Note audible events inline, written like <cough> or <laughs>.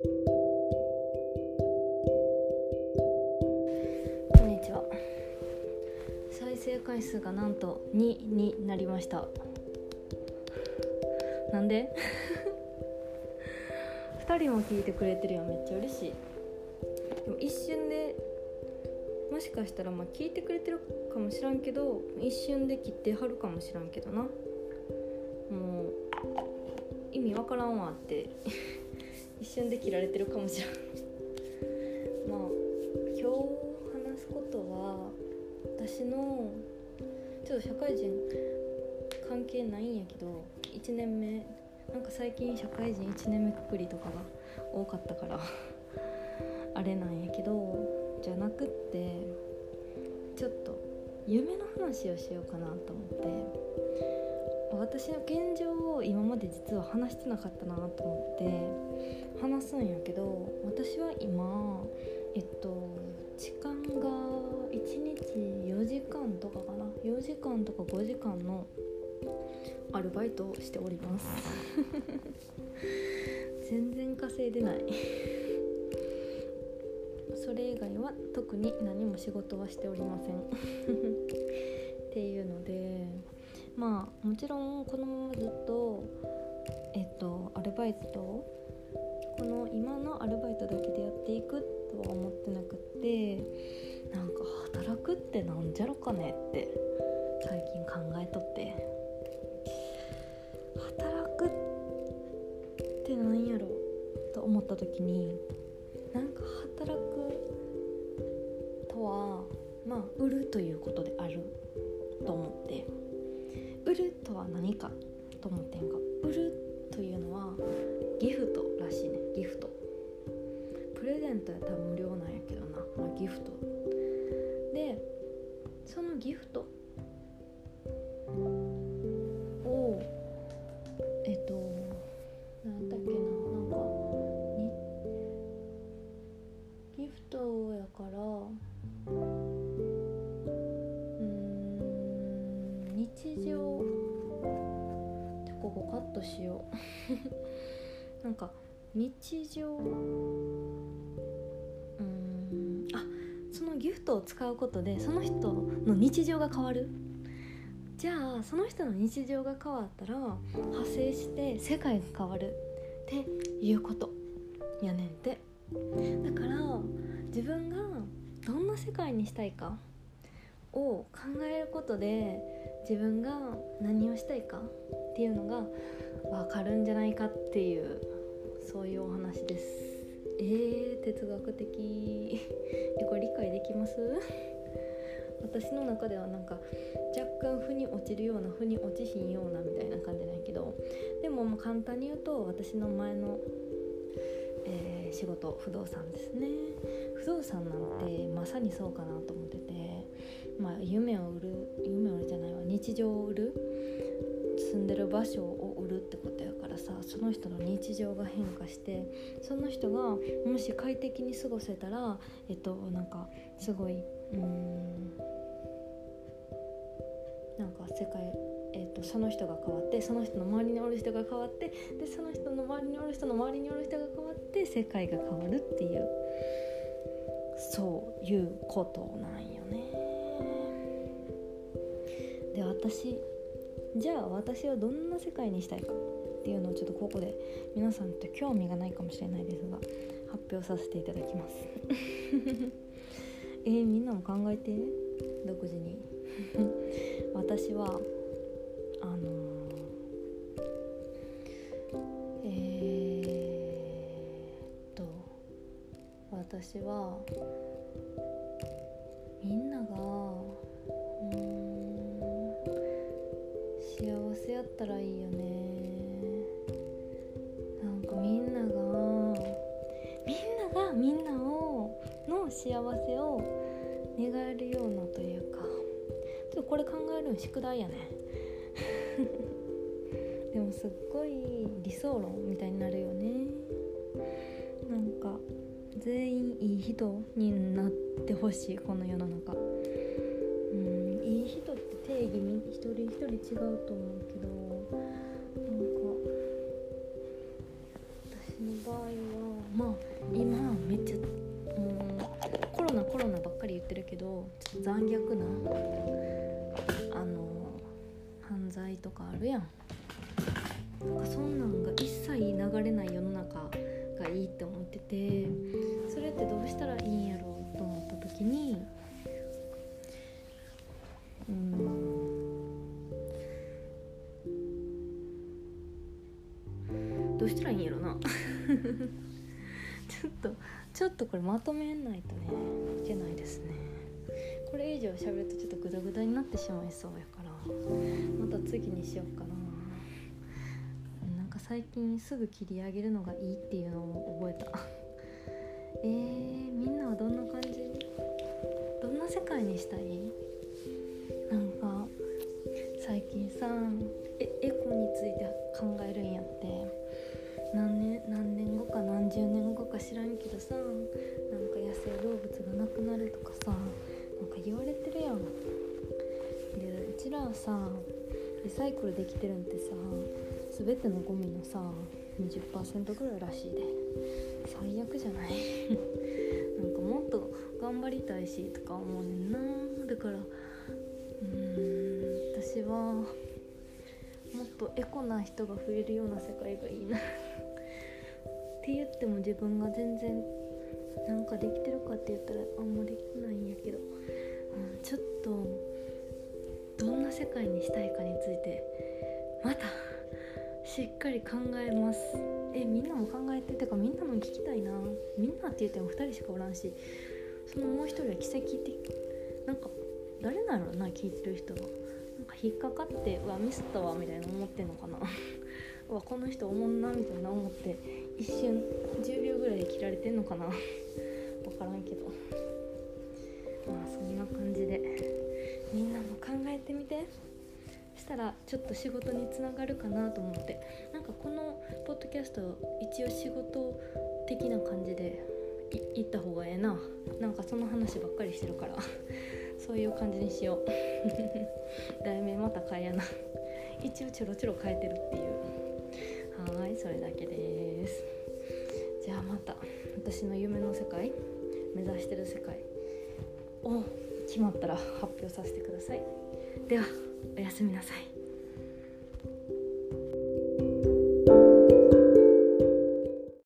こんにちは。再生回数がなんと2になりました。なんで？<laughs> 2人も聞いてくれてるよ。めっちゃ嬉しい。でも一瞬でもしかしたらまあ聞いてくれてるかもしらんけど一瞬で切ってはるかもしらんけどな。もう意味わからんわって。一瞬で切られてるかもしらん <laughs> まあ今日話すことは私のちょっと社会人関係ないんやけど1年目なんか最近社会人1年目くくりとかが多かったから <laughs> あれなんやけどじゃなくってちょっと夢の話をしようかなと思って。私の現状を今まで実は話してなかったなと思って話すんやけど私は今えっと時間が1日4時間とかかな。4時間とか5時間のアルバイトをしております。<laughs> 全然稼いでない。それ以外は特に何も仕事はしておりません。<laughs> っていうのでまあもちろんこのままずっとえっとアルバイトこの今のアルバイトだけでやっていくとは思ってなくってなんか働くってなんじゃろかねって最近考えとって。働くってなんやろと思った時になんか働くとはまあ売るということであると思って。売るとは何かと思ってんが売るというのはギフトらしいね。ギフト。プレゼントやったら無料なんやけどな、まあ、ギフト。でそのギフトカットしよう。<laughs> なんか日常うんあそのギフトを使うことでその人の日常が変わる？じゃあその人の日常が変わったら派生して世界が変わる。っていうこと。やねんて。だから自分がどんな世界にしたいかを考えることで自分が何をしたいかっていうのが分かるんじゃないかっていうそういうお話です。えー、哲学的。<laughs> えこれ理解できます？<laughs> 私の中ではなんか若干腑に落ちるような腑に落ちひんようなみたいな感じなんやけどでもまあ簡単に言うと私の前の、えー仕事不動産ですね。不動産なんてまさにそうかなと思っててまあ夢を売る夢を売るじゃないわ日常を売る住んでる場所を売るってことやからさその人の日常が変化してその人がもし快適に過ごせたらえっとなんかすごいうんなんか世界えっとその人が変わってその人の周りにおる人が変わってでその人の周りにおる人の周りにおる人が変わって世界が変わるっていうそういうことなんよね。私じゃあ私はどんな世界にしたいかっていうのをちょっとここで皆さんと興味がないかもしれないですが発表させていただきます。<laughs> えー、みんなも考えて？独自に？<laughs> 私はあのー、えー、っと私はったらいいよね。なんかみんながみんながみんなをの幸せを願えるようなというかちょっとこれ考えるの宿題やね。<laughs> でもすっごい理想論みたいになるよね。なんか全員いい人になってほしいこの世の中。人一人違うと思うけどなんか私の場合はまあ今めっちゃうんコロナコロナばっかり言ってるけどちょっと残虐なあの犯罪とかあるやん。なんかそんなんが一切流れない世の中がいいって思っててそれってどうしたらいいんやろうと思った時にうしたらいいんやろな。ちょっとちょっとこれまとめないとねいけないですね。これ以上喋るとちょっとグダグダになってしまいそうやからまた次にしようかな。なんか最近すぐ切り上げるのがいいっていうのを覚えた。えー、みんなはどんな感じ？どんな世界にしたい？なんか最近さえエコについて考えるんや。くなるとかさなんか言われてるやん。でうちらはさリサイクルできてるんってさ全てのゴミのさ20%ぐらいらしいで。最悪じゃない？<laughs> なんかもっと頑張りたいしとか思うねんな。だからうーん私はもっとエコな人が増えるような世界がいいな。って言っても自分が全然なんかできてるかって言ったらあんまできないんやけど、うん、ちょっとどんな世界にしたいかについてまたしっかり考えます。えみんなも考えててかみんなも聞きたいな。みんなって言っても2人しかおらんしそのもう一人は奇跡的。なんか誰なのな聞いてる人はなんか引っかかってうわミスったわみたいな思ってんのかな。<laughs> うわこの人おもんなみたいな思って一瞬10秒ぐらいで切られてんのかな？<laughs> 分からんけど。まあそんな感じで。みんなも考えてみて。したらちょっと仕事につながるかなと思って。なんかこのポッドキャスト一応仕事的な感じで行った方がええな。なんかその話ばっかりしてるから。<laughs> そういう感じにしよう。<laughs> 題名また変えやな。一応ちょろちょろ変えてるっていう。はいそれだけです。じゃあまた私の夢の世界目指してる世界を決まったら発表させてください。ではおやすみなさい。